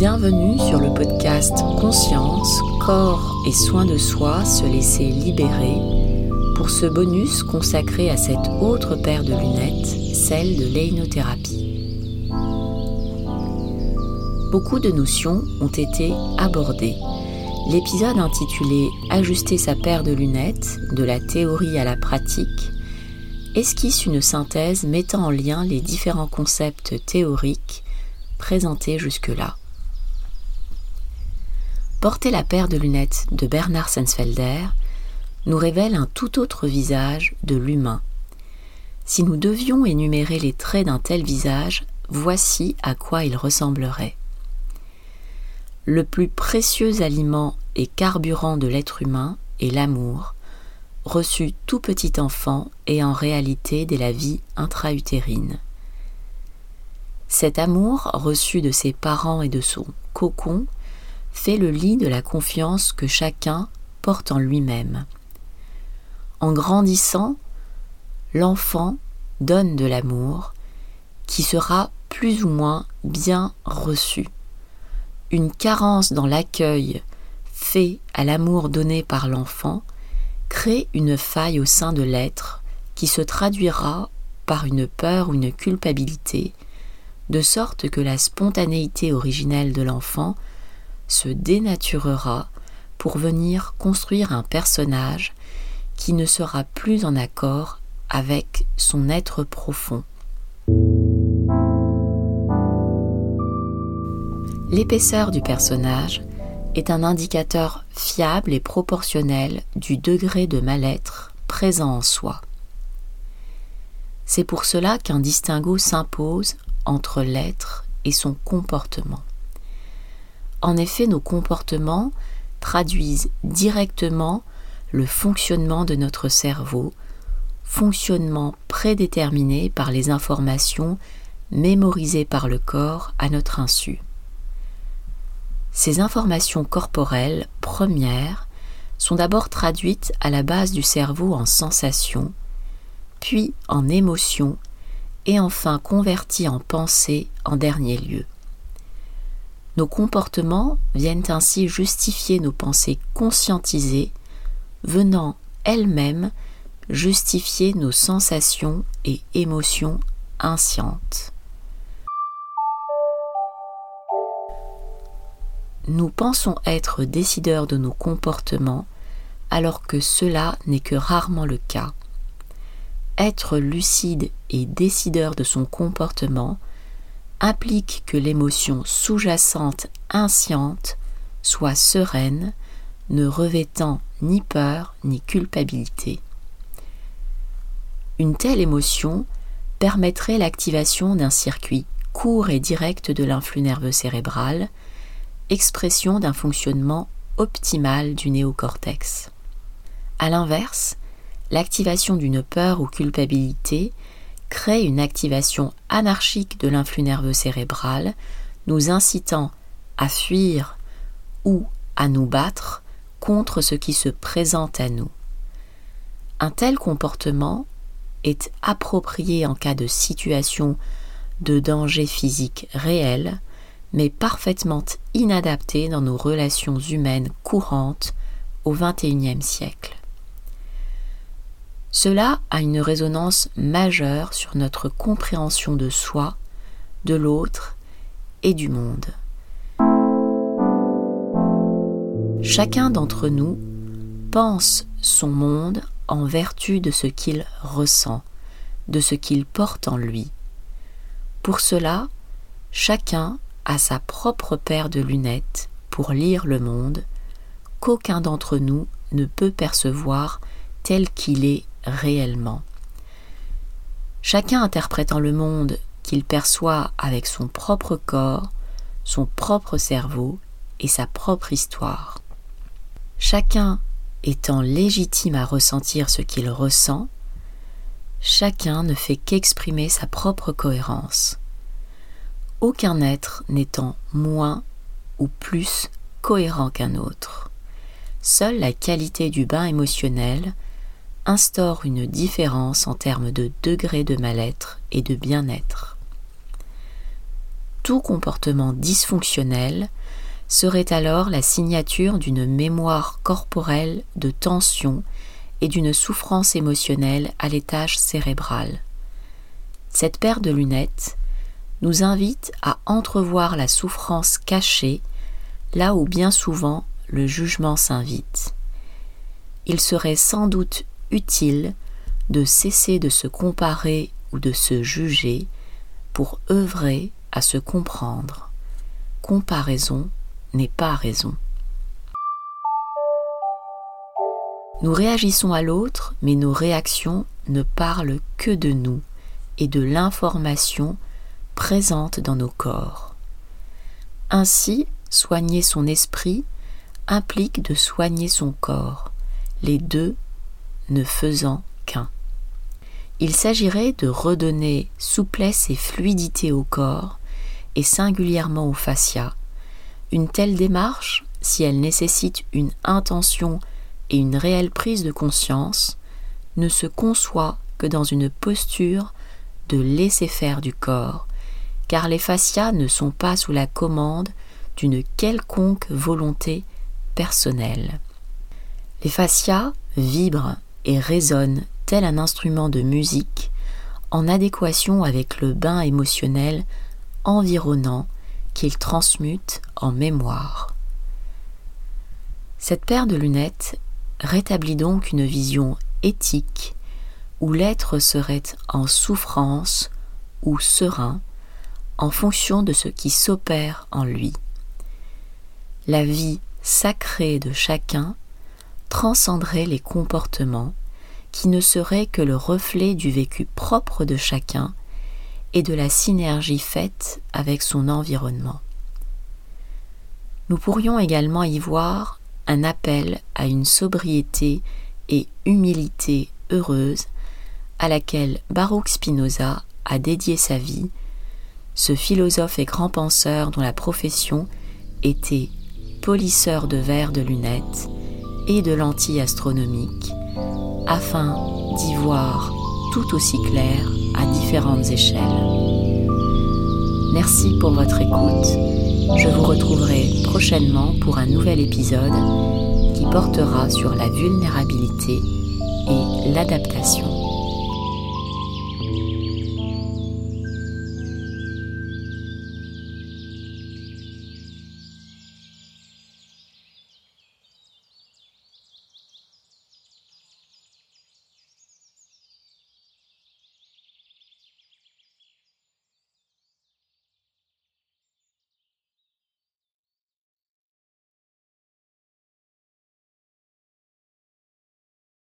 Bienvenue sur le podcast Conscience, corps et soins de soi, se laisser libérer pour ce bonus consacré à cette autre paire de lunettes, celle de l'énothérapie. Beaucoup de notions ont été abordées. L'épisode intitulé Ajuster sa paire de lunettes, de la théorie à la pratique, esquisse une synthèse mettant en lien les différents concepts théoriques présentés jusque-là. Porter la paire de lunettes de Bernard Sensfelder nous révèle un tout autre visage de l'humain. Si nous devions énumérer les traits d'un tel visage, voici à quoi il ressemblerait. Le plus précieux aliment et carburant de l'être humain est l'amour, reçu tout petit enfant et en réalité dès la vie intra-utérine. Cet amour reçu de ses parents et de son cocon fait le lit de la confiance que chacun porte en lui-même. En grandissant, l'enfant donne de l'amour qui sera plus ou moins bien reçu. Une carence dans l'accueil fait à l'amour donné par l'enfant crée une faille au sein de l'être qui se traduira par une peur ou une culpabilité, de sorte que la spontanéité originelle de l'enfant se dénaturera pour venir construire un personnage qui ne sera plus en accord avec son être profond. L'épaisseur du personnage est un indicateur fiable et proportionnel du degré de mal-être présent en soi. C'est pour cela qu'un distinguo s'impose entre l'être et son comportement. En effet, nos comportements traduisent directement le fonctionnement de notre cerveau, fonctionnement prédéterminé par les informations mémorisées par le corps à notre insu. Ces informations corporelles premières sont d'abord traduites à la base du cerveau en sensations, puis en émotions et enfin converties en pensées en dernier lieu. Nos comportements viennent ainsi justifier nos pensées conscientisées, venant elles-mêmes justifier nos sensations et émotions inscientes. Nous pensons être décideurs de nos comportements alors que cela n'est que rarement le cas. Être lucide et décideur de son comportement implique que l'émotion sous-jacente insciente soit sereine, ne revêtant ni peur ni culpabilité. Une telle émotion permettrait l'activation d'un circuit court et direct de l'influx nerveux cérébral, expression d'un fonctionnement optimal du néocortex. A l'inverse, l'activation d'une peur ou culpabilité crée une activation anarchique de l'influx nerveux cérébral, nous incitant à fuir ou à nous battre contre ce qui se présente à nous. Un tel comportement est approprié en cas de situation de danger physique réel, mais parfaitement inadapté dans nos relations humaines courantes au XXIe siècle. Cela a une résonance majeure sur notre compréhension de soi, de l'autre et du monde. Chacun d'entre nous pense son monde en vertu de ce qu'il ressent, de ce qu'il porte en lui. Pour cela, chacun a sa propre paire de lunettes pour lire le monde qu'aucun d'entre nous ne peut percevoir tel qu'il est réellement. Chacun interprétant le monde qu'il perçoit avec son propre corps, son propre cerveau et sa propre histoire. Chacun étant légitime à ressentir ce qu'il ressent, chacun ne fait qu'exprimer sa propre cohérence. Aucun être n'étant moins ou plus cohérent qu'un autre. Seule la qualité du bain émotionnel instaure une différence en termes de degré de mal-être et de bien-être. Tout comportement dysfonctionnel serait alors la signature d'une mémoire corporelle de tension et d'une souffrance émotionnelle à l'étage cérébral. Cette paire de lunettes nous invite à entrevoir la souffrance cachée là où bien souvent le jugement s'invite. Il serait sans doute utile de cesser de se comparer ou de se juger pour œuvrer à se comprendre. Comparaison n'est pas raison. Nous réagissons à l'autre, mais nos réactions ne parlent que de nous et de l'information présente dans nos corps. Ainsi, soigner son esprit implique de soigner son corps, les deux ne faisant qu'un. Il s'agirait de redonner souplesse et fluidité au corps, et singulièrement au fascia. Une telle démarche, si elle nécessite une intention et une réelle prise de conscience, ne se conçoit que dans une posture de laisser faire du corps, car les fascias ne sont pas sous la commande d'une quelconque volonté personnelle. Les fascias vibrent et résonnent tel un instrument de musique en adéquation avec le bain émotionnel environnant qu'ils transmutent en mémoire. Cette paire de lunettes rétablit donc une vision éthique où l'être serait en souffrance ou serein en fonction de ce qui s'opère en lui. La vie sacrée de chacun transcenderait les comportements qui ne seraient que le reflet du vécu propre de chacun et de la synergie faite avec son environnement. Nous pourrions également y voir un appel à une sobriété et humilité heureuse à laquelle Baruch Spinoza a dédié sa vie, ce philosophe et grand penseur dont la profession était polisseur de verres de lunettes et de lentilles astronomiques, afin d'y voir tout aussi clair à différentes échelles. Merci pour votre écoute. Je vous retrouverai prochainement pour un nouvel épisode qui portera sur la vulnérabilité et l'adaptation.